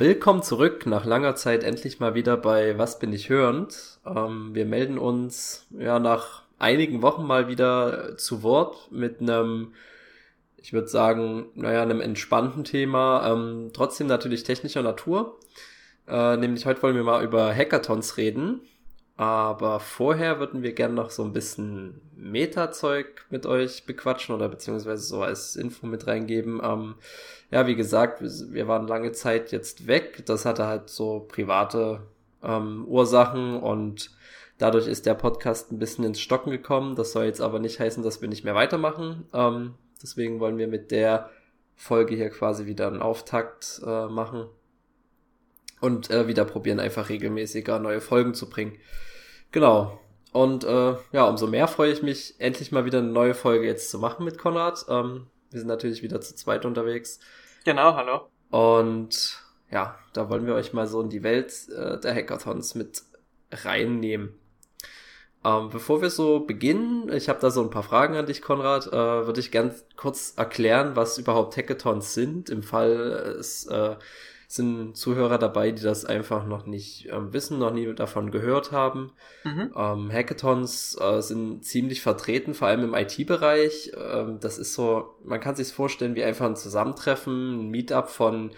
Willkommen zurück, nach langer Zeit endlich mal wieder bei Was bin ich hörend. Ähm, wir melden uns ja nach einigen Wochen mal wieder zu Wort mit einem, ich würde sagen, naja, einem entspannten Thema, ähm, trotzdem natürlich technischer Natur. Äh, nämlich heute wollen wir mal über Hackathons reden. Aber vorher würden wir gerne noch so ein bisschen Meta-Zeug mit euch bequatschen oder beziehungsweise so als Info mit reingeben. Ähm, ja, wie gesagt, wir waren lange Zeit jetzt weg. Das hatte halt so private ähm, Ursachen und dadurch ist der Podcast ein bisschen ins Stocken gekommen. Das soll jetzt aber nicht heißen, dass wir nicht mehr weitermachen. Ähm, deswegen wollen wir mit der Folge hier quasi wieder einen Auftakt äh, machen und äh, wieder probieren, einfach regelmäßiger neue Folgen zu bringen. Genau. Und äh, ja, umso mehr freue ich mich, endlich mal wieder eine neue Folge jetzt zu machen mit Konrad. Ähm, wir sind natürlich wieder zu zweit unterwegs. Genau, hallo. Und ja, da wollen wir euch mal so in die Welt äh, der Hackathons mit reinnehmen. Ähm, bevor wir so beginnen, ich habe da so ein paar Fragen an dich, Konrad, äh, würde ich ganz kurz erklären, was überhaupt Hackathons sind. Im Fall es äh, sind Zuhörer dabei, die das einfach noch nicht ähm, wissen, noch nie davon gehört haben. Mhm. Ähm, Hackathons äh, sind ziemlich vertreten, vor allem im IT-Bereich. Ähm, das ist so, man kann sich vorstellen wie einfach ein Zusammentreffen, ein Meetup von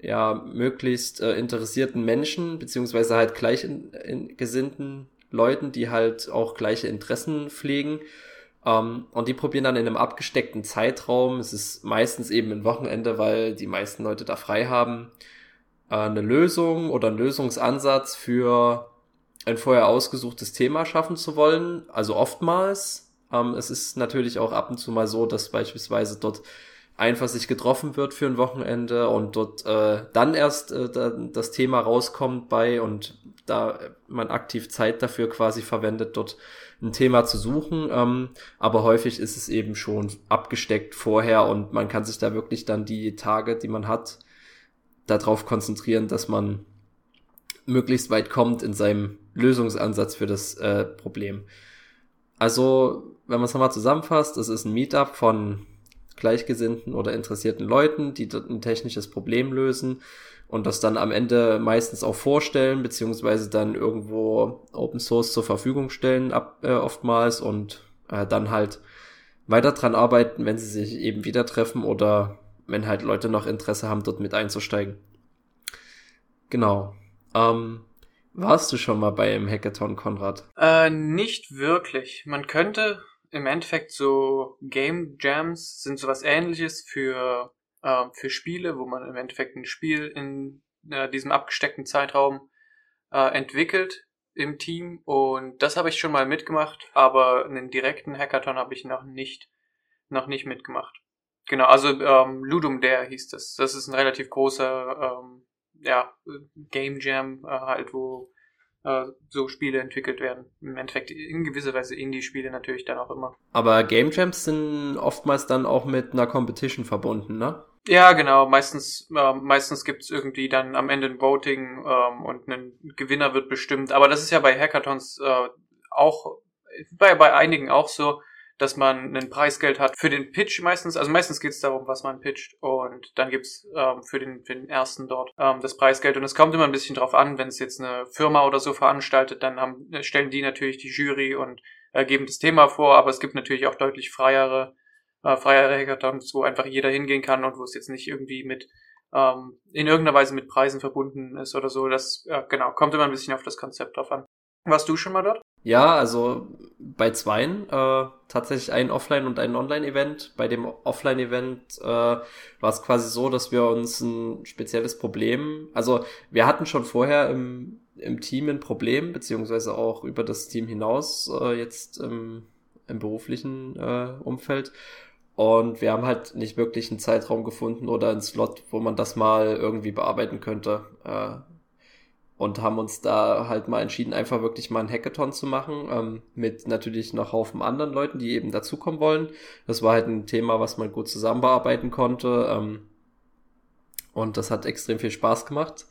ja, möglichst äh, interessierten Menschen, beziehungsweise halt gleichgesinnten Leuten, die halt auch gleiche Interessen pflegen. Um, ähm, und die probieren dann in einem abgesteckten Zeitraum, es ist meistens eben ein Wochenende, weil die meisten Leute da frei haben, äh, eine Lösung oder einen Lösungsansatz für ein vorher ausgesuchtes Thema schaffen zu wollen. Also oftmals. Um, ähm, es ist natürlich auch ab und zu mal so, dass beispielsweise dort einfach sich getroffen wird für ein Wochenende und dort äh, dann erst äh, das Thema rauskommt bei und da man aktiv Zeit dafür quasi verwendet, dort ein Thema zu suchen. Ähm, aber häufig ist es eben schon abgesteckt vorher und man kann sich da wirklich dann die Tage, die man hat, darauf konzentrieren, dass man möglichst weit kommt in seinem Lösungsansatz für das äh, Problem. Also, wenn man es nochmal zusammenfasst, es ist ein Meetup von gleichgesinnten oder interessierten Leuten, die dort ein technisches Problem lösen und das dann am Ende meistens auch vorstellen, beziehungsweise dann irgendwo Open Source zur Verfügung stellen, ab, äh, oftmals und äh, dann halt weiter dran arbeiten, wenn sie sich eben wieder treffen oder wenn halt Leute noch Interesse haben, dort mit einzusteigen. Genau. Ähm, warst du schon mal bei einem Hackathon, Konrad? Äh, nicht wirklich. Man könnte im Endeffekt so Game Jams sind sowas ähnliches für äh, für Spiele, wo man im Endeffekt ein Spiel in äh, diesem abgesteckten Zeitraum äh, entwickelt im Team und das habe ich schon mal mitgemacht, aber einen direkten Hackathon habe ich noch nicht noch nicht mitgemacht. Genau, also ähm, Ludum Dare hieß das. Das ist ein relativ großer ähm, ja, Game Jam äh, halt, wo äh, so Spiele entwickelt werden. Im Endeffekt in gewisser Weise Indie-Spiele natürlich dann auch immer. Aber Game Jams sind oftmals dann auch mit einer Competition verbunden, ne? Ja, genau. Meistens, äh, meistens gibt's irgendwie dann am Ende ein Voting ähm, und ein Gewinner wird bestimmt. Aber das ist ja bei Hackathons äh, auch bei, bei einigen auch so, dass man ein Preisgeld hat für den Pitch meistens. Also meistens geht's darum, was man pitcht. Und dann gibt's ähm, für, den, für den ersten dort ähm, das Preisgeld. Und es kommt immer ein bisschen drauf an, wenn es jetzt eine Firma oder so veranstaltet, dann haben, stellen die natürlich die Jury und äh, geben das Thema vor. Aber es gibt natürlich auch deutlich freiere äh, freiere Hackathons, wo einfach jeder hingehen kann und wo es jetzt nicht irgendwie mit ähm, in irgendeiner Weise mit Preisen verbunden ist oder so. Das äh, genau kommt immer ein bisschen auf das Konzept drauf an. Warst du schon mal dort? Ja, also bei zweien äh, tatsächlich ein Offline- und ein Online-Event. Bei dem Offline-Event äh, war es quasi so, dass wir uns ein spezielles Problem, also wir hatten schon vorher im, im Team ein Problem, beziehungsweise auch über das Team hinaus äh, jetzt im, im beruflichen äh, Umfeld. Und wir haben halt nicht wirklich einen Zeitraum gefunden oder einen Slot, wo man das mal irgendwie bearbeiten könnte. Äh, und haben uns da halt mal entschieden, einfach wirklich mal ein Hackathon zu machen, ähm, mit natürlich noch Haufen anderen Leuten, die eben dazukommen wollen. Das war halt ein Thema, was man gut zusammenbearbeiten konnte. Ähm, und das hat extrem viel Spaß gemacht.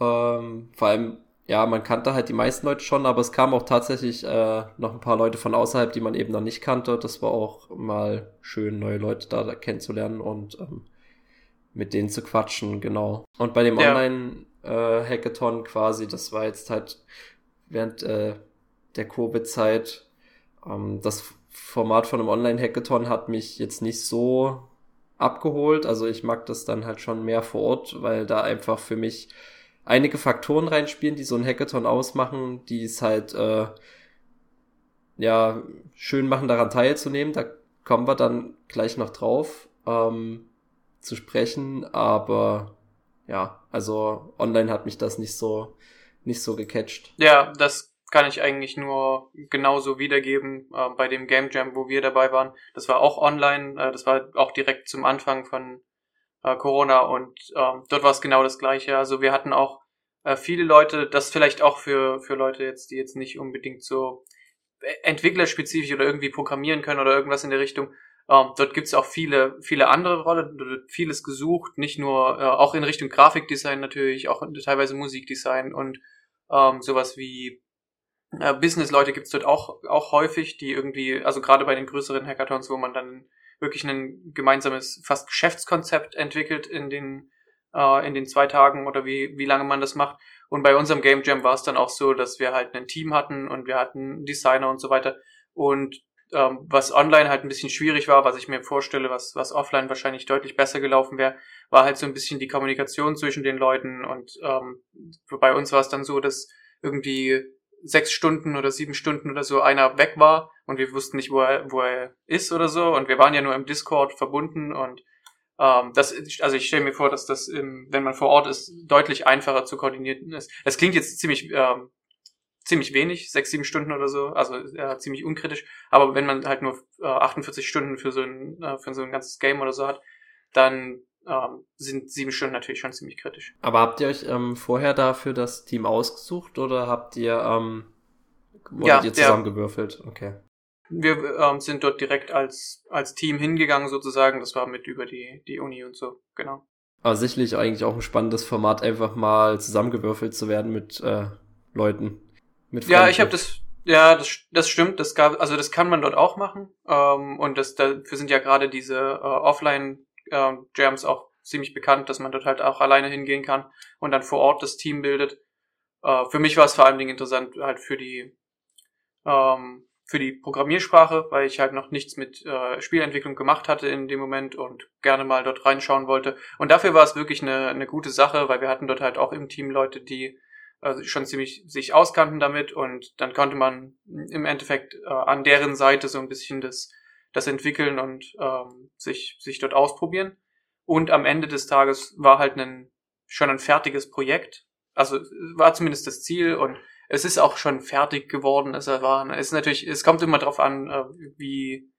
Ähm, vor allem ja, man kannte halt die meisten Leute schon, aber es kamen auch tatsächlich äh, noch ein paar Leute von außerhalb, die man eben noch nicht kannte. Das war auch mal schön, neue Leute da, kennenzulernen und ähm, mit denen zu quatschen, genau. Und bei dem ja. Online-Hackathon äh, quasi, das war jetzt halt während äh, der Covid-Zeit, ähm, das Format von einem Online-Hackathon hat mich jetzt nicht so abgeholt. Also ich mag das dann halt schon mehr vor Ort, weil da einfach für mich einige Faktoren reinspielen, die so ein Hackathon ausmachen, die es halt äh, ja schön machen, daran teilzunehmen. Da kommen wir dann gleich noch drauf ähm, zu sprechen, aber ja, also online hat mich das nicht so nicht so gecatcht. Ja, das kann ich eigentlich nur genauso wiedergeben äh, bei dem Game Jam, wo wir dabei waren. Das war auch online, äh, das war auch direkt zum Anfang von äh, Corona und ähm, dort war es genau das gleiche. Also wir hatten auch äh, viele Leute, das vielleicht auch für, für Leute jetzt, die jetzt nicht unbedingt so entwicklerspezifisch oder irgendwie programmieren können oder irgendwas in der Richtung. Ähm, dort gibt's auch viele, viele andere Rollen, vieles gesucht, nicht nur, äh, auch in Richtung Grafikdesign natürlich, auch teilweise Musikdesign und ähm, sowas wie äh, Business-Leute gibt's dort auch, auch häufig, die irgendwie, also gerade bei den größeren Hackathons, wo man dann wirklich ein gemeinsames, fast Geschäftskonzept entwickelt in den, äh, in den zwei Tagen oder wie, wie lange man das macht. Und bei unserem Game Jam war es dann auch so, dass wir halt ein Team hatten und wir hatten Designer und so weiter. Und ähm, was online halt ein bisschen schwierig war, was ich mir vorstelle, was, was offline wahrscheinlich deutlich besser gelaufen wäre, war halt so ein bisschen die Kommunikation zwischen den Leuten. Und ähm, bei uns war es dann so, dass irgendwie sechs Stunden oder sieben Stunden oder so einer weg war und wir wussten nicht, wo er, wo er ist oder so. Und wir waren ja nur im Discord verbunden und ähm, das, also ich stelle mir vor, dass das, im, wenn man vor Ort ist, deutlich einfacher zu koordinieren ist. Es klingt jetzt ziemlich, ähm, ziemlich wenig, sechs, sieben Stunden oder so, also äh, ziemlich unkritisch. Aber wenn man halt nur äh, 48 Stunden für so ein, äh, für so ein ganzes Game oder so hat, dann ähm, sind sieben Stunden natürlich schon ziemlich kritisch. Aber habt ihr euch ähm, vorher dafür das Team ausgesucht oder habt ihr, ähm, ja, ihr zusammengewürfelt? Ja. Okay. Wir ähm, sind dort direkt als, als Team hingegangen sozusagen. Das war mit über die, die Uni und so, genau. Aber sicherlich eigentlich auch ein spannendes Format, einfach mal zusammengewürfelt zu werden mit äh, Leuten. Mit ja, ich habe das, ja, das, das stimmt. Das gab, also das kann man dort auch machen. Ähm, und das, dafür sind ja gerade diese äh, Offline-Jams äh, auch ziemlich bekannt, dass man dort halt auch alleine hingehen kann und dann vor Ort das Team bildet. Äh, für mich war es vor allen Dingen interessant, halt für die ähm, für die Programmiersprache, weil ich halt noch nichts mit äh, Spielentwicklung gemacht hatte in dem Moment und gerne mal dort reinschauen wollte. Und dafür war es wirklich eine, eine gute Sache, weil wir hatten dort halt auch im Team Leute, die äh, schon ziemlich sich auskannten damit und dann konnte man im Endeffekt äh, an deren Seite so ein bisschen das, das entwickeln und ähm, sich, sich dort ausprobieren. Und am Ende des Tages war halt ein, schon ein fertiges Projekt. Also war zumindest das Ziel und es ist auch schon fertig geworden. Es war, es ist natürlich, es kommt immer darauf an, äh, wie,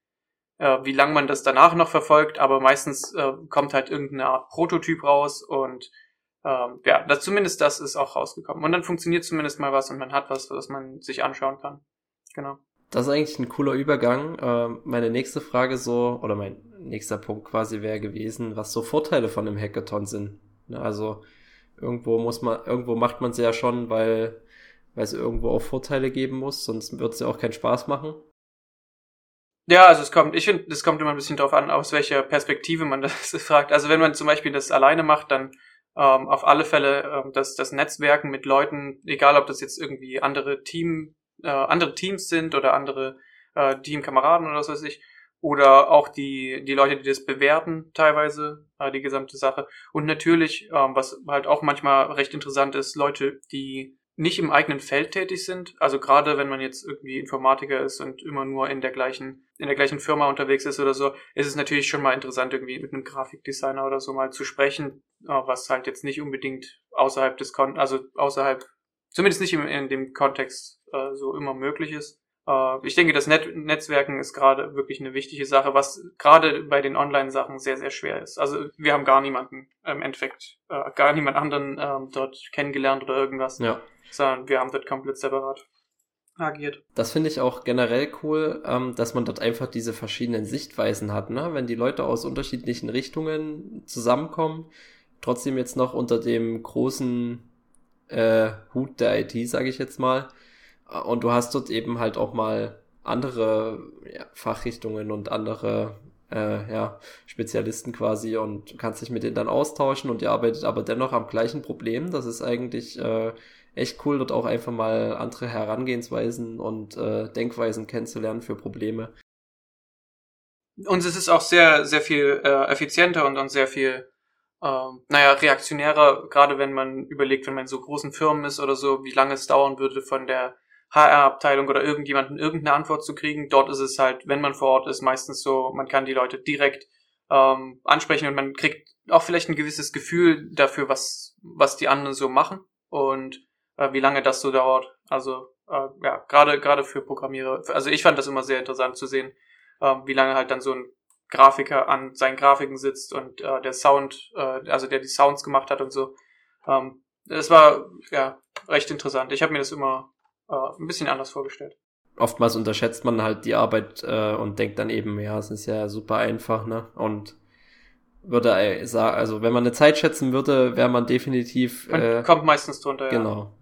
äh, wie lang man das danach noch verfolgt, aber meistens äh, kommt halt irgendeine Art Prototyp raus und ähm, ja, das, zumindest das ist auch rausgekommen. Und dann funktioniert zumindest mal was und man hat was, was man sich anschauen kann. Genau. Das ist eigentlich ein cooler Übergang. Ähm, meine nächste Frage so, oder mein nächster Punkt quasi wäre gewesen, was so Vorteile von einem Hackathon sind. Ne, also irgendwo muss man, irgendwo macht man es ja schon, weil weil es irgendwo auch Vorteile geben muss, sonst wird es ja auch keinen Spaß machen. Ja, also es kommt, ich finde, es kommt immer ein bisschen darauf an, aus welcher Perspektive man das fragt. Also wenn man zum Beispiel das alleine macht, dann ähm, auf alle Fälle ähm, das, das Netzwerken mit Leuten, egal ob das jetzt irgendwie andere Team, äh, andere Teams sind oder andere äh, Teamkameraden oder was weiß ich, oder auch die, die Leute, die das bewerten, teilweise, äh, die gesamte Sache. Und natürlich, ähm, was halt auch manchmal recht interessant ist, Leute, die nicht im eigenen Feld tätig sind. Also gerade wenn man jetzt irgendwie Informatiker ist und immer nur in der gleichen, in der gleichen Firma unterwegs ist oder so, ist es natürlich schon mal interessant, irgendwie mit einem Grafikdesigner oder so mal zu sprechen, was halt jetzt nicht unbedingt außerhalb des Kon also außerhalb, zumindest nicht im, in dem Kontext äh, so immer möglich ist. Äh, ich denke, das Net Netzwerken ist gerade wirklich eine wichtige Sache, was gerade bei den Online-Sachen sehr, sehr schwer ist. Also wir haben gar niemanden im Endeffekt, äh, gar niemand anderen äh, dort kennengelernt oder irgendwas. Ja sondern wir haben dort komplett separat agiert. Das finde ich auch generell cool, ähm, dass man dort einfach diese verschiedenen Sichtweisen hat, ne? Wenn die Leute aus unterschiedlichen Richtungen zusammenkommen, trotzdem jetzt noch unter dem großen äh, Hut der IT, sage ich jetzt mal. Äh, und du hast dort eben halt auch mal andere ja, Fachrichtungen und andere äh, ja, Spezialisten quasi und kannst dich mit denen dann austauschen und ihr arbeitet aber dennoch am gleichen Problem. Das ist eigentlich äh, echt cool, dort auch einfach mal andere Herangehensweisen und äh, Denkweisen kennenzulernen für Probleme. Und es ist auch sehr, sehr viel äh, effizienter und, und sehr viel, ähm, naja, reaktionärer, gerade wenn man überlegt, wenn man in so großen Firmen ist oder so, wie lange es dauern würde von der HR-Abteilung oder irgendjemanden irgendeine Antwort zu kriegen. Dort ist es halt, wenn man vor Ort ist, meistens so, man kann die Leute direkt ähm, ansprechen und man kriegt auch vielleicht ein gewisses Gefühl dafür, was, was die anderen so machen und äh, wie lange das so dauert. Also äh, ja, gerade gerade für Programmierer. Also ich fand das immer sehr interessant zu sehen, äh, wie lange halt dann so ein Grafiker an seinen Grafiken sitzt und äh, der Sound, äh, also der die Sounds gemacht hat und so. Ähm, das war ja recht interessant. Ich habe mir das immer äh, ein bisschen anders vorgestellt. Oftmals unterschätzt man halt die Arbeit äh, und denkt dann eben, ja, es ist ja super einfach, ne? Und würde sagen, also wenn man eine Zeit schätzen würde, wäre man definitiv. Man äh, kommt meistens drunter, genau, ja. Genau.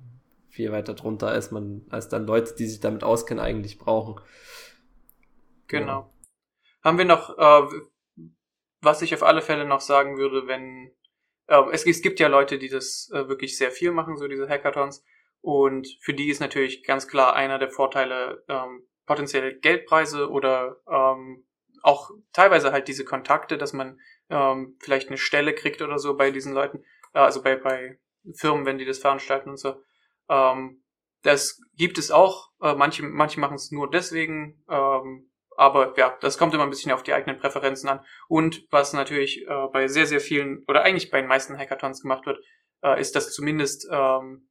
Viel weiter drunter, als man, als dann Leute, die sich damit auskennen, eigentlich brauchen. Genau. Ja. Haben wir noch, äh, was ich auf alle Fälle noch sagen würde, wenn äh, es, es gibt ja Leute, die das äh, wirklich sehr viel machen, so diese Hackathons. Und für die ist natürlich ganz klar einer der Vorteile ähm, potenzielle Geldpreise oder ähm, auch teilweise halt diese Kontakte, dass man ähm, vielleicht eine Stelle kriegt oder so bei diesen Leuten, äh, also bei, bei Firmen, wenn die das veranstalten und so. Ähm, das gibt es auch. Äh, manche, manche machen es nur deswegen. Ähm, aber ja, das kommt immer ein bisschen auf die eigenen Präferenzen an. Und was natürlich äh, bei sehr, sehr vielen oder eigentlich bei den meisten Hackathons gemacht wird, äh, ist, dass zumindest ähm,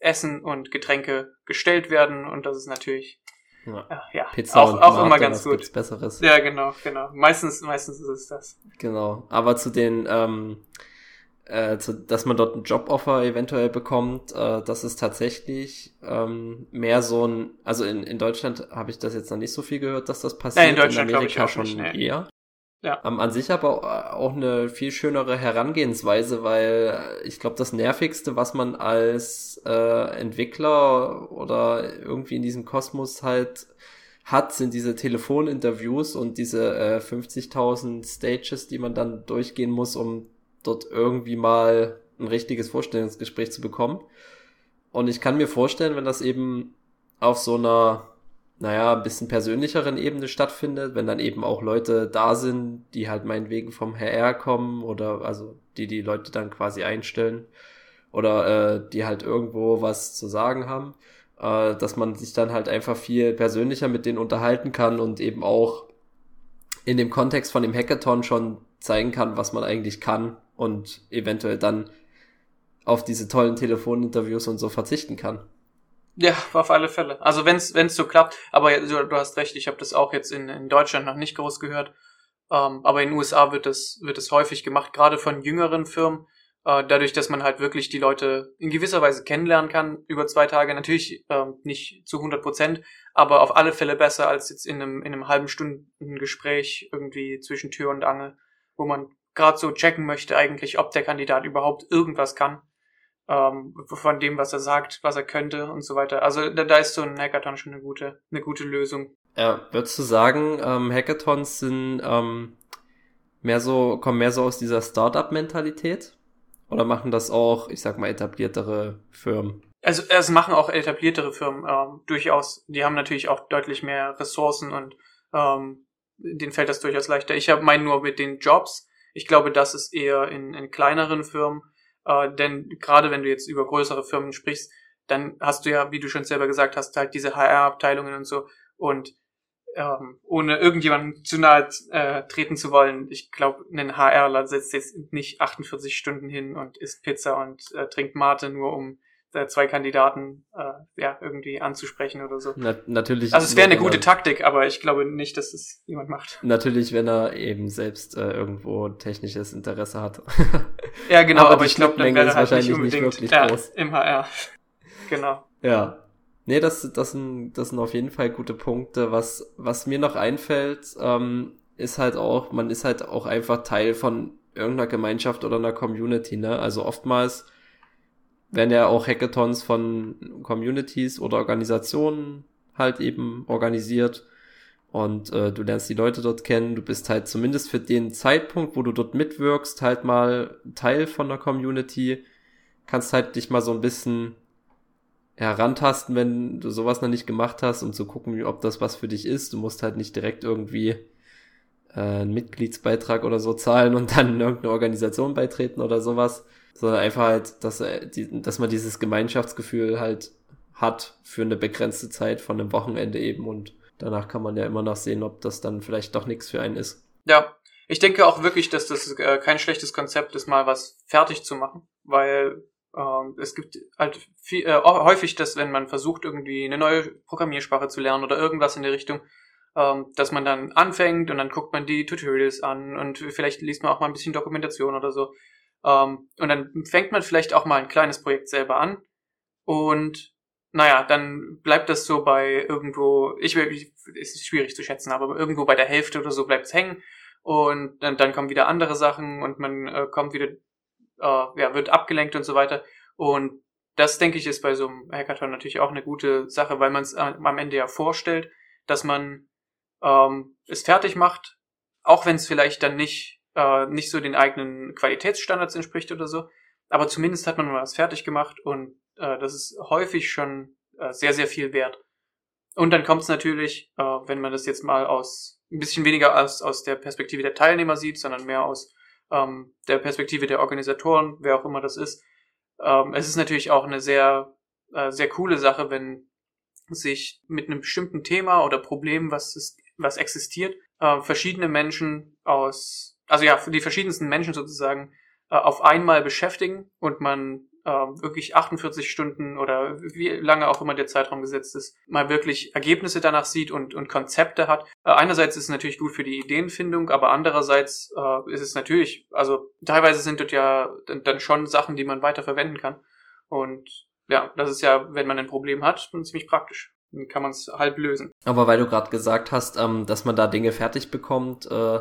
Essen und Getränke gestellt werden und das ist natürlich ja, äh, ja Pizza auch, und auch immer ganz gut. Besseres. Ja, genau, genau. Meistens, meistens ist es das. Genau. Aber zu den, ähm, äh, zu, dass man dort ein Joboffer eventuell bekommt, äh, das ist tatsächlich ähm, mehr so ein, also in, in Deutschland habe ich das jetzt noch nicht so viel gehört, dass das passiert. Ja, in Deutschland in Amerika ich schon nicht, nee. eher. Ja. Ähm, an sich aber auch eine viel schönere Herangehensweise, weil ich glaube, das Nervigste, was man als äh, Entwickler oder irgendwie in diesem Kosmos halt hat, sind diese Telefoninterviews und diese äh, 50.000 Stages, die man dann durchgehen muss, um dort irgendwie mal ein richtiges Vorstellungsgespräch zu bekommen. Und ich kann mir vorstellen, wenn das eben auf so einer naja, ein bisschen persönlicheren Ebene stattfindet, wenn dann eben auch Leute da sind, die halt meinetwegen vom HR kommen oder also die die Leute dann quasi einstellen oder äh, die halt irgendwo was zu sagen haben, äh, dass man sich dann halt einfach viel persönlicher mit denen unterhalten kann und eben auch in dem Kontext von dem Hackathon schon zeigen kann, was man eigentlich kann und eventuell dann auf diese tollen Telefoninterviews und so verzichten kann. Ja, auf alle Fälle. Also wenn es so klappt, aber du, hast recht, ich habe das auch jetzt in, in Deutschland noch nicht groß gehört. Ähm, aber in den USA wird das, wird das häufig gemacht, gerade von jüngeren Firmen, äh, dadurch, dass man halt wirklich die Leute in gewisser Weise kennenlernen kann über zwei Tage. Natürlich ähm, nicht zu 100 Prozent, aber auf alle Fälle besser als jetzt in einem, in einem halben Stunden Gespräch irgendwie zwischen Tür und Angel, wo man gerade so checken möchte eigentlich, ob der Kandidat überhaupt irgendwas kann ähm, von dem, was er sagt, was er könnte und so weiter. Also da, da ist so ein Hackathon schon eine gute, eine gute Lösung. Ja, würdest du sagen, ähm, Hackathons sind ähm, mehr so, kommen mehr so aus dieser Startup-Mentalität? Oder machen das auch, ich sag mal, etabliertere Firmen? Also es machen auch etabliertere Firmen ähm, durchaus. Die haben natürlich auch deutlich mehr Ressourcen und ähm, denen fällt das durchaus leichter. Ich habe meinen nur mit den Jobs. Ich glaube, das ist eher in, in kleineren Firmen äh, denn gerade wenn du jetzt über größere Firmen sprichst, dann hast du ja, wie du schon selber gesagt hast, halt diese HR-Abteilungen und so. Und ähm, ohne irgendjemandem zu nahe äh, treten zu wollen, ich glaube, ein HRler setzt jetzt nicht 48 Stunden hin und isst Pizza und äh, trinkt Mate, nur um zwei Kandidaten äh, ja irgendwie anzusprechen oder so. Na, natürlich. Also es wäre eine gute Taktik, aber ich glaube nicht, dass es jemand macht. Natürlich, wenn er eben selbst äh, irgendwo technisches Interesse hat. ja, genau, aber, aber ich glaube, dann wäre halt wahrscheinlich nicht, nicht wirklich ja, groß. Im HR. genau. Ja. Nee, das, das, sind, das sind auf jeden Fall gute Punkte. Was, was mir noch einfällt, ähm, ist halt auch, man ist halt auch einfach Teil von irgendeiner Gemeinschaft oder einer Community, ne? Also oftmals werden ja auch Hackathons von Communities oder Organisationen halt eben organisiert. und äh, du lernst die Leute dort kennen, du bist halt zumindest für den Zeitpunkt, wo du dort mitwirkst, halt mal Teil von der Community, kannst halt dich mal so ein bisschen herantasten, wenn du sowas noch nicht gemacht hast, um zu gucken, ob das was für dich ist. Du musst halt nicht direkt irgendwie äh, einen Mitgliedsbeitrag oder so zahlen und dann in irgendeine Organisation beitreten oder sowas, sondern einfach halt, dass, äh, dass man dieses Gemeinschaftsgefühl halt hat für eine begrenzte Zeit von einem Wochenende eben und danach kann man ja immer noch sehen, ob das dann vielleicht doch nichts für einen ist. Ja, ich denke auch wirklich, dass das äh, kein schlechtes Konzept ist, mal was fertig zu machen, weil ähm, es gibt halt viel, äh, häufig, dass wenn man versucht, irgendwie eine neue Programmiersprache zu lernen oder irgendwas in der Richtung, ähm, dass man dann anfängt und dann guckt man die Tutorials an und vielleicht liest man auch mal ein bisschen Dokumentation oder so. Ähm, und dann fängt man vielleicht auch mal ein kleines Projekt selber an und naja, dann bleibt das so bei irgendwo, ich will, ist schwierig zu schätzen, aber irgendwo bei der Hälfte oder so bleibt es hängen und dann, dann kommen wieder andere Sachen und man äh, kommt wieder, äh, ja, wird abgelenkt und so weiter. Und das, denke ich, ist bei so einem Hackathon natürlich auch eine gute Sache, weil man es am Ende ja vorstellt, dass man ähm, es fertig macht, auch wenn es vielleicht dann nicht, äh, nicht so den eigenen Qualitätsstandards entspricht oder so. Aber zumindest hat man mal was fertig gemacht und äh, das ist häufig schon äh, sehr, sehr viel wert. Und dann kommt es natürlich, äh, wenn man das jetzt mal aus ein bisschen weniger aus, aus der Perspektive der Teilnehmer sieht, sondern mehr aus ähm, der Perspektive der Organisatoren, wer auch immer das ist. Ähm, es ist natürlich auch eine sehr, äh, sehr coole Sache, wenn sich mit einem bestimmten Thema oder Problem, was, ist, was existiert, äh, verschiedene Menschen aus, also ja, die verschiedensten Menschen sozusagen äh, auf einmal beschäftigen und man äh, wirklich 48 Stunden oder wie lange auch immer der Zeitraum gesetzt ist, mal wirklich Ergebnisse danach sieht und, und Konzepte hat. Äh, einerseits ist es natürlich gut für die Ideenfindung, aber andererseits äh, ist es natürlich, also teilweise sind dort ja dann, dann schon Sachen, die man weiter verwenden kann. Und ja, das ist ja, wenn man ein Problem hat, ziemlich praktisch. Dann kann man es halb lösen. Aber weil du gerade gesagt hast, ähm, dass man da Dinge fertig bekommt, äh,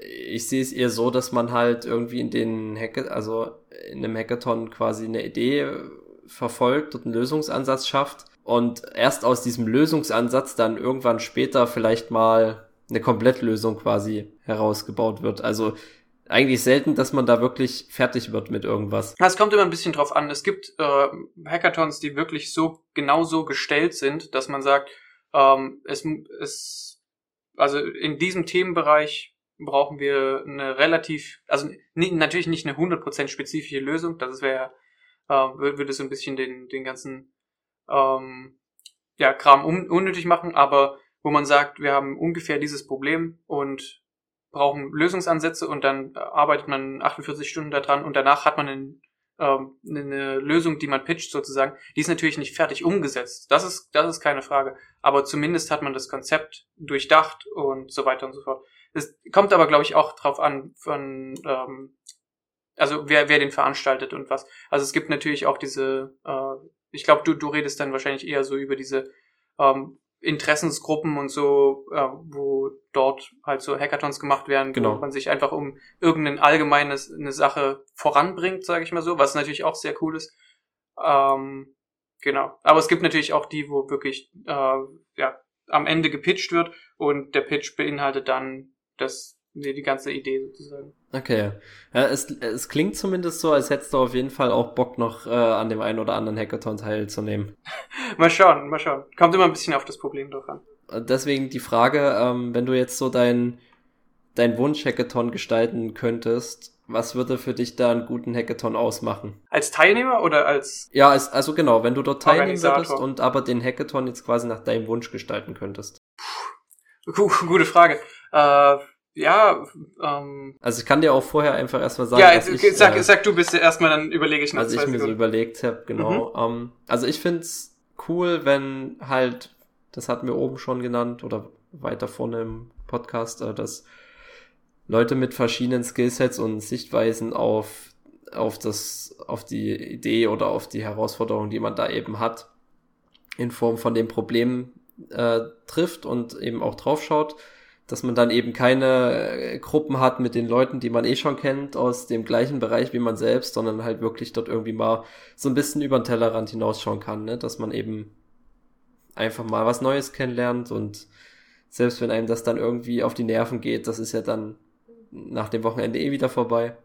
ich sehe es eher so, dass man halt irgendwie in den Hack also in einem Hackathon quasi eine Idee verfolgt und einen Lösungsansatz schafft und erst aus diesem Lösungsansatz dann irgendwann später vielleicht mal eine Komplettlösung quasi herausgebaut wird. Also eigentlich selten, dass man da wirklich fertig wird mit irgendwas. Es kommt immer ein bisschen drauf an. Es gibt äh, Hackathons, die wirklich so genau so gestellt sind, dass man sagt, ähm, es, es also in diesem Themenbereich brauchen wir eine relativ, also natürlich nicht eine 100% spezifische Lösung, das wäre, äh, würde so ein bisschen den, den ganzen ähm, ja, Kram un unnötig machen, aber wo man sagt, wir haben ungefähr dieses Problem und brauchen Lösungsansätze und dann arbeitet man 48 Stunden daran und danach hat man einen, ähm, eine Lösung, die man pitcht sozusagen. Die ist natürlich nicht fertig umgesetzt. Das ist, das ist keine Frage. Aber zumindest hat man das Konzept durchdacht und so weiter und so fort. Es kommt aber, glaube ich, auch drauf an, von, ähm, also wer, wer den veranstaltet und was. Also es gibt natürlich auch diese, äh, ich glaube, du, du redest dann wahrscheinlich eher so über diese ähm, Interessensgruppen und so, äh, wo dort halt so Hackathons gemacht werden, genau. wo man sich einfach um irgendeine allgemeine eine Sache voranbringt, sage ich mal so, was natürlich auch sehr cool ist. Ähm, genau. Aber es gibt natürlich auch die, wo wirklich äh, ja, am Ende gepitcht wird und der Pitch beinhaltet dann das die ganze Idee sozusagen. Okay. Ja, es, es klingt zumindest so, als hättest du auf jeden Fall auch Bock noch äh, an dem einen oder anderen Hackathon teilzunehmen. mal schauen, mal schauen. Kommt immer ein bisschen auf das Problem drauf an. Deswegen die Frage, ähm, wenn du jetzt so dein, dein Wunsch-Hackathon gestalten könntest, was würde für dich da einen guten Hackathon ausmachen? Als Teilnehmer oder als? Ja, als, also genau, wenn du dort teilnehmen würdest und aber den Hackathon jetzt quasi nach deinem Wunsch gestalten könntest. Puh, gute Frage. Äh, ja, ähm. Also ich kann dir auch vorher einfach erstmal sagen, ja, ich, sag, äh, sag du bist ja erstmal, dann überlege ich nach Was ich mir so überlegt habe, genau. Mhm. Ähm, also ich find's cool, wenn halt, das hatten wir oben schon genannt oder weiter vorne im Podcast, äh, dass Leute mit verschiedenen Skillsets und Sichtweisen auf auf das, auf die Idee oder auf die Herausforderung, die man da eben hat, in Form von dem Problem äh, trifft und eben auch draufschaut dass man dann eben keine äh, Gruppen hat mit den Leuten, die man eh schon kennt, aus dem gleichen Bereich wie man selbst, sondern halt wirklich dort irgendwie mal so ein bisschen über den Tellerrand hinausschauen kann, ne? dass man eben einfach mal was Neues kennenlernt und Selbst wenn einem das dann irgendwie auf die Nerven geht, das ist ja dann nach dem Wochenende eh wieder vorbei.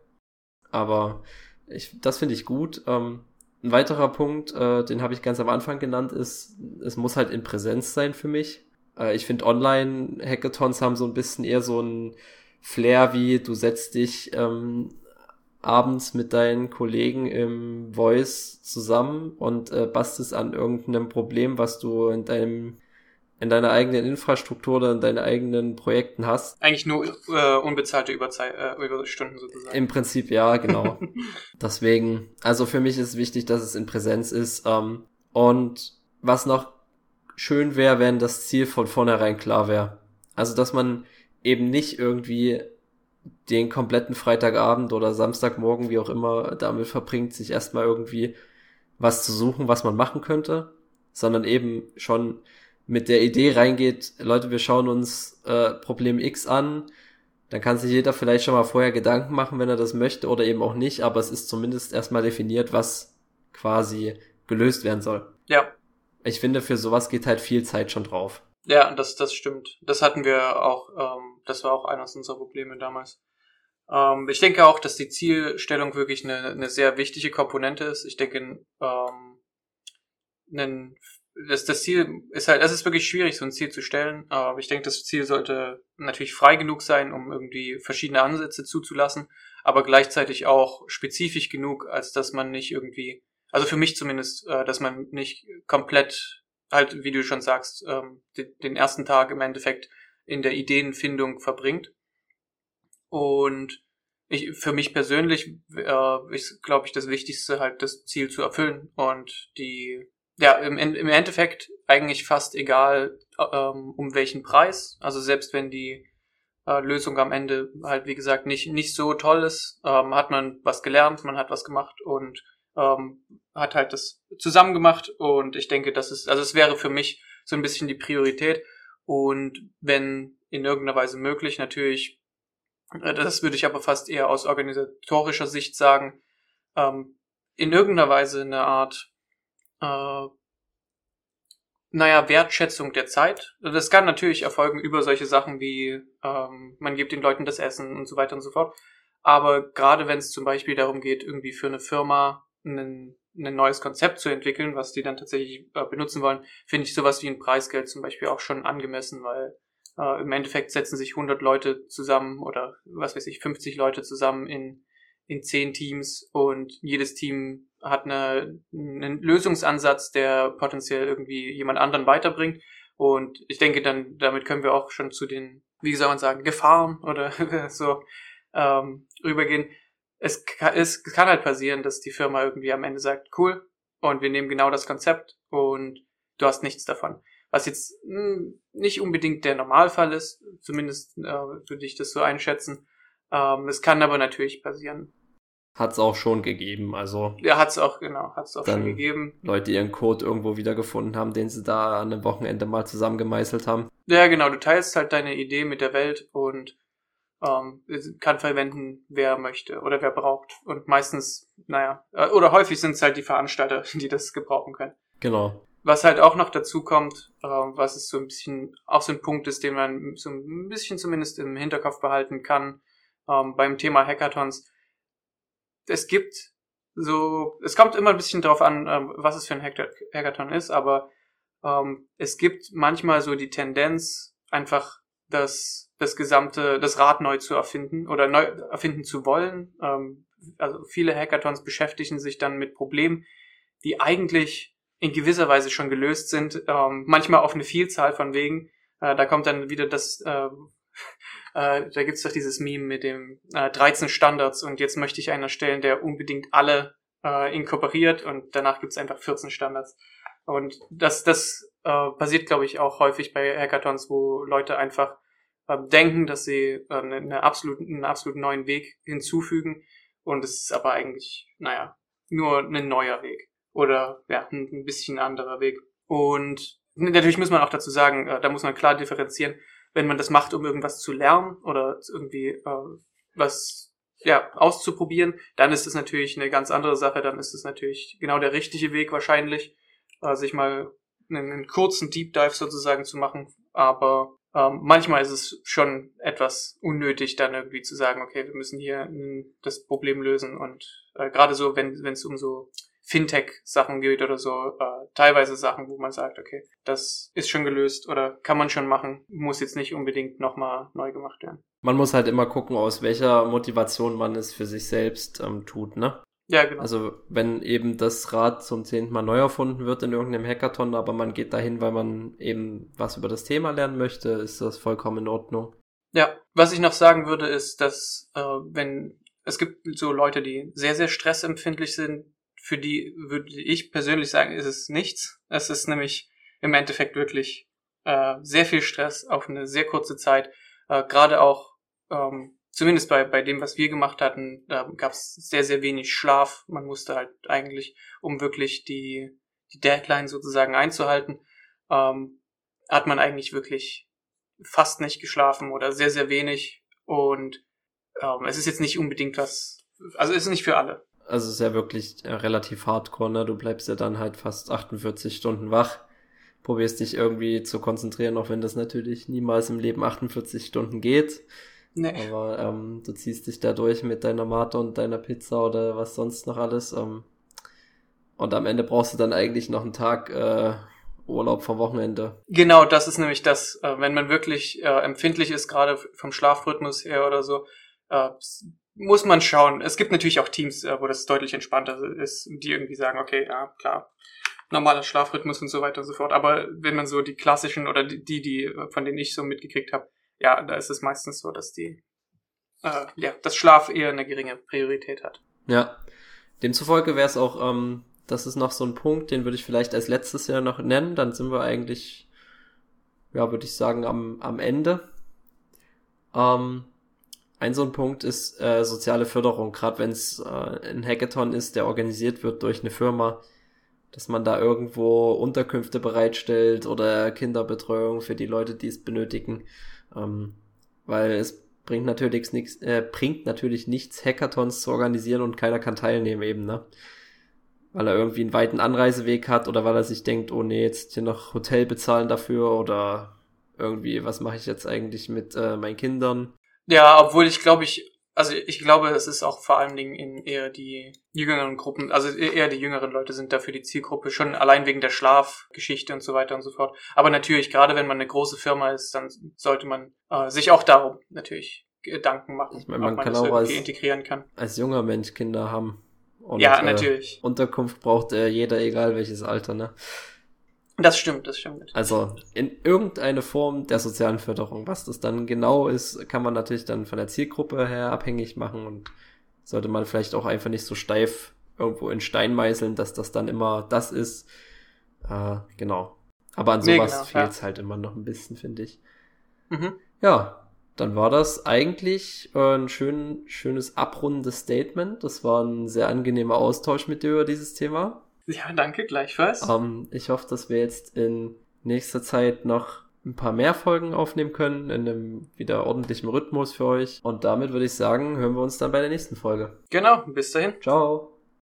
Aber ich, das finde ich gut. Ähm, ein weiterer Punkt, äh, den habe ich ganz am Anfang genannt, ist, es muss halt in Präsenz sein für mich. Äh, ich finde Online-Hackathons haben so ein bisschen eher so ein Flair wie du setzt dich ähm, abends mit deinen Kollegen im Voice zusammen und äh, bastelst an irgendeinem Problem, was du in deinem in deiner eigenen Infrastruktur oder in deinen eigenen Projekten hast. Eigentlich nur äh, unbezahlte Überzeit, äh, Überstunden sozusagen. Im Prinzip ja, genau. Deswegen, also für mich ist wichtig, dass es in Präsenz ist. Ähm, und was noch schön wäre, wenn das Ziel von vornherein klar wäre. Also dass man eben nicht irgendwie den kompletten Freitagabend oder Samstagmorgen, wie auch immer, damit verbringt, sich erstmal irgendwie was zu suchen, was man machen könnte, sondern eben schon mit der Idee reingeht, Leute, wir schauen uns äh, Problem X an, dann kann sich jeder vielleicht schon mal vorher Gedanken machen, wenn er das möchte oder eben auch nicht, aber es ist zumindest erstmal definiert, was quasi gelöst werden soll. Ja. Ich finde, für sowas geht halt viel Zeit schon drauf. Ja, das, das stimmt. Das hatten wir auch, ähm, das war auch eines unserer Probleme damals. Ähm, ich denke auch, dass die Zielstellung wirklich eine, eine sehr wichtige Komponente ist. Ich denke, ähm, einen, das, das Ziel ist halt, es ist wirklich schwierig, so ein Ziel zu stellen, aber ich denke, das Ziel sollte natürlich frei genug sein, um irgendwie verschiedene Ansätze zuzulassen, aber gleichzeitig auch spezifisch genug, als dass man nicht irgendwie, also für mich zumindest, äh, dass man nicht komplett halt, wie du schon sagst, ähm, den, den ersten Tag im Endeffekt in der Ideenfindung verbringt. Und ich, für mich persönlich äh, ist, glaube ich, das Wichtigste halt das Ziel zu erfüllen und die, ja, im, im Endeffekt eigentlich fast egal, ähm, um welchen Preis. Also selbst wenn die äh, Lösung am Ende halt, wie gesagt, nicht, nicht so toll ist, ähm, hat man was gelernt, man hat was gemacht und ähm, hat halt das zusammen gemacht und ich denke, das ist, also es wäre für mich so ein bisschen die Priorität und wenn in irgendeiner Weise möglich, natürlich, äh, das würde ich aber fast eher aus organisatorischer Sicht sagen, ähm, in irgendeiner Weise eine Art, äh, naja, Wertschätzung der Zeit. Das kann natürlich erfolgen über solche Sachen wie, ähm, man gibt den Leuten das Essen und so weiter und so fort. Aber gerade wenn es zum Beispiel darum geht, irgendwie für eine Firma ein, ein neues Konzept zu entwickeln, was die dann tatsächlich äh, benutzen wollen, finde ich sowas wie ein Preisgeld zum Beispiel auch schon angemessen, weil äh, im Endeffekt setzen sich 100 Leute zusammen oder was weiß ich, 50 Leute zusammen in, in 10 Teams und jedes Team hat eine, einen Lösungsansatz, der potenziell irgendwie jemand anderen weiterbringt. Und ich denke, dann damit können wir auch schon zu den, wie soll man sagen, Gefahren oder so ähm, rübergehen es kann, es kann halt passieren, dass die Firma irgendwie am Ende sagt, cool, und wir nehmen genau das Konzept und du hast nichts davon. Was jetzt mh, hm, nicht unbedingt der Normalfall ist, zumindest äh, würde ich das so einschätzen. Ähm, es kann aber natürlich passieren. Hat's auch schon gegeben, also. Ja, hat's auch, genau, hat's auch schon gegeben. Leute ihren Code irgendwo wiedergefunden haben, den sie da an einem Wochenende mal zusammengemeißelt haben. Ja, genau, du teilst halt deine Idee mit der Welt und ähm, kann verwenden, wer möchte oder wer braucht. Und meistens, naja, äh, oder häufig sind es halt die Veranstalter, die das gebrauchen können. Genau. Was halt auch noch dazu kommt, äh, was ist so ein bisschen auch so ein Punkt ist, den man so ein bisschen zumindest im Hinterkopf behalten kann ähm, beim Thema Hackathons. Es gibt so, es kommt immer ein bisschen darauf an, ähm, was es für ein Hackathon ist, aber ähm, es gibt manchmal so die Tendenz, einfach das das gesamte, das Rad neu zu erfinden oder neu erfinden zu wollen. Ähm, also viele Hackathons beschäftigen sich dann mit Problemen, die eigentlich in gewisser Weise schon gelöst sind, ähm, manchmal auf eine Vielzahl von Wegen. Äh, da kommt dann wieder das, äh, äh, da gibt's doch dieses Meme mit dem äh, 13 Standards und jetzt möchte ich einen erstellen, der unbedingt alle äh, inkorporiert und danach gibt's einfach 14 Standards. Und das, das äh, passiert, glaube ich, auch häufig bei Hackathons, wo Leute einfach denken, dass sie äh, eine, eine absolut, einen absolut neuen Weg hinzufügen. Und es ist aber eigentlich, naja, nur ein neuer Weg. Oder ja, ein, ein bisschen anderer Weg. Und natürlich muss man auch dazu sagen, äh, da muss man klar differenzieren, wenn man das macht, um irgendwas zu lernen oder irgendwie äh, was ja, auszuprobieren, dann ist es natürlich eine ganz andere Sache, dann ist es natürlich genau der richtige Weg wahrscheinlich, äh, sich mal einen, einen kurzen Deep Dive sozusagen zu machen. Aber ähm, manchmal ist es schon etwas unnötig, dann irgendwie zu sagen, okay, wir müssen hier mh, das Problem lösen. Und äh, gerade so, wenn es um so Fintech-Sachen geht oder so, äh, teilweise Sachen, wo man sagt, okay, das ist schon gelöst oder kann man schon machen, muss jetzt nicht unbedingt nochmal neu gemacht werden. Man muss halt immer gucken, aus welcher Motivation man es für sich selbst ähm, tut, ne? Ja, genau. Also wenn eben das Rad zum zehnten Mal neu erfunden wird in irgendeinem Hackathon, aber man geht dahin, weil man eben was über das Thema lernen möchte, ist das vollkommen in Ordnung. Ja, was ich noch sagen würde, ist, dass äh, wenn es gibt so Leute, die sehr, sehr stressempfindlich sind, für die würde ich persönlich sagen, ist es nichts. Es ist nämlich im Endeffekt wirklich äh, sehr viel Stress auf eine sehr kurze Zeit. Äh, Gerade auch, ähm, zumindest bei, bei dem, was wir gemacht hatten, da gab es sehr, sehr wenig Schlaf. Man musste halt eigentlich, um wirklich die, die Deadline sozusagen einzuhalten, ähm, hat man eigentlich wirklich fast nicht geschlafen oder sehr, sehr wenig. Und ähm, es ist jetzt nicht unbedingt was, also es ist nicht für alle also es ist ja wirklich äh, relativ hardcore, ne? Du bleibst ja dann halt fast 48 Stunden wach, probierst dich irgendwie zu konzentrieren, auch wenn das natürlich niemals im Leben 48 Stunden geht. Nee. Aber ähm, du ziehst dich da durch mit deiner Mate und deiner Pizza oder was sonst noch alles. Ähm, und am Ende brauchst du dann eigentlich noch einen Tag äh, Urlaub vom Wochenende. Genau, das ist nämlich das, äh, wenn man wirklich äh, empfindlich ist, gerade vom Schlafrhythmus her oder so, äh, muss man schauen. Es gibt natürlich auch Teams, äh, wo das deutlich entspannter ist, die irgendwie sagen, okay, ja, klar, normaler Schlafrhythmus und so weiter und so fort. Aber wenn man so die klassischen oder die, die, von denen ich so mitgekriegt habe, ja, da ist es meistens so, dass die, äh, ja, das Schlaf eher eine geringe Priorität hat. Ja. Demzufolge wäre es auch, ähm, das ist noch so ein Punkt, den würde ich vielleicht als letztes Jahr noch nennen. Dann sind wir eigentlich, ja, würde ich sagen, am, am Ende. Ähm, ein so ein Punkt ist äh, soziale Förderung, gerade wenn es äh, ein Hackathon ist, der organisiert wird durch eine Firma, dass man da irgendwo Unterkünfte bereitstellt oder Kinderbetreuung für die Leute, die es benötigen. Ähm, weil es bringt natürlich nichts, äh, bringt natürlich nichts, Hackathons zu organisieren und keiner kann teilnehmen eben, ne? Weil er irgendwie einen weiten Anreiseweg hat oder weil er sich denkt, oh nee, jetzt hier noch Hotel bezahlen dafür oder irgendwie, was mache ich jetzt eigentlich mit äh, meinen Kindern? Ja, obwohl ich glaube ich, also ich glaube, es ist auch vor allen Dingen in eher die jüngeren Gruppen, also e-, eher die jüngeren Leute sind dafür die Zielgruppe, schon allein wegen der Schlafgeschichte und so weiter und so fort. Aber natürlich, gerade wenn man eine große Firma ist, dann sollte man äh, sich auch darum natürlich Gedanken machen, ich meine, man man kann das auch als, integrieren kann. Als junger Mensch Kinder haben. Und, ja, äh, natürlich. Äh, Unterkunft braucht äh, jeder, egal welches Alter, ne? Das stimmt, das stimmt. Also in irgendeine Form der sozialen Förderung. Was das dann genau ist, kann man natürlich dann von der Zielgruppe her abhängig machen und sollte man vielleicht auch einfach nicht so steif irgendwo in Stein meißeln, dass das dann immer das ist. Äh, genau. Aber an sowas nee, genau, fehlt es ja. halt immer noch ein bisschen, finde ich. Mhm. Ja, dann war das eigentlich äh, ein schön, schönes abrundendes Statement. Das war ein sehr angenehmer Austausch mit dir über dieses Thema. Ja, danke, gleichfalls. Um, ähm, ich hoffe, dass wir jetzt in nächster Zeit noch ein paar mehr Folgen aufnehmen können, in einem wieder ordentlichen Rhythmus für euch. Und damit würde ich sagen, hören wir uns dann bei der nächsten Folge. Genau, bis dahin. Ciao.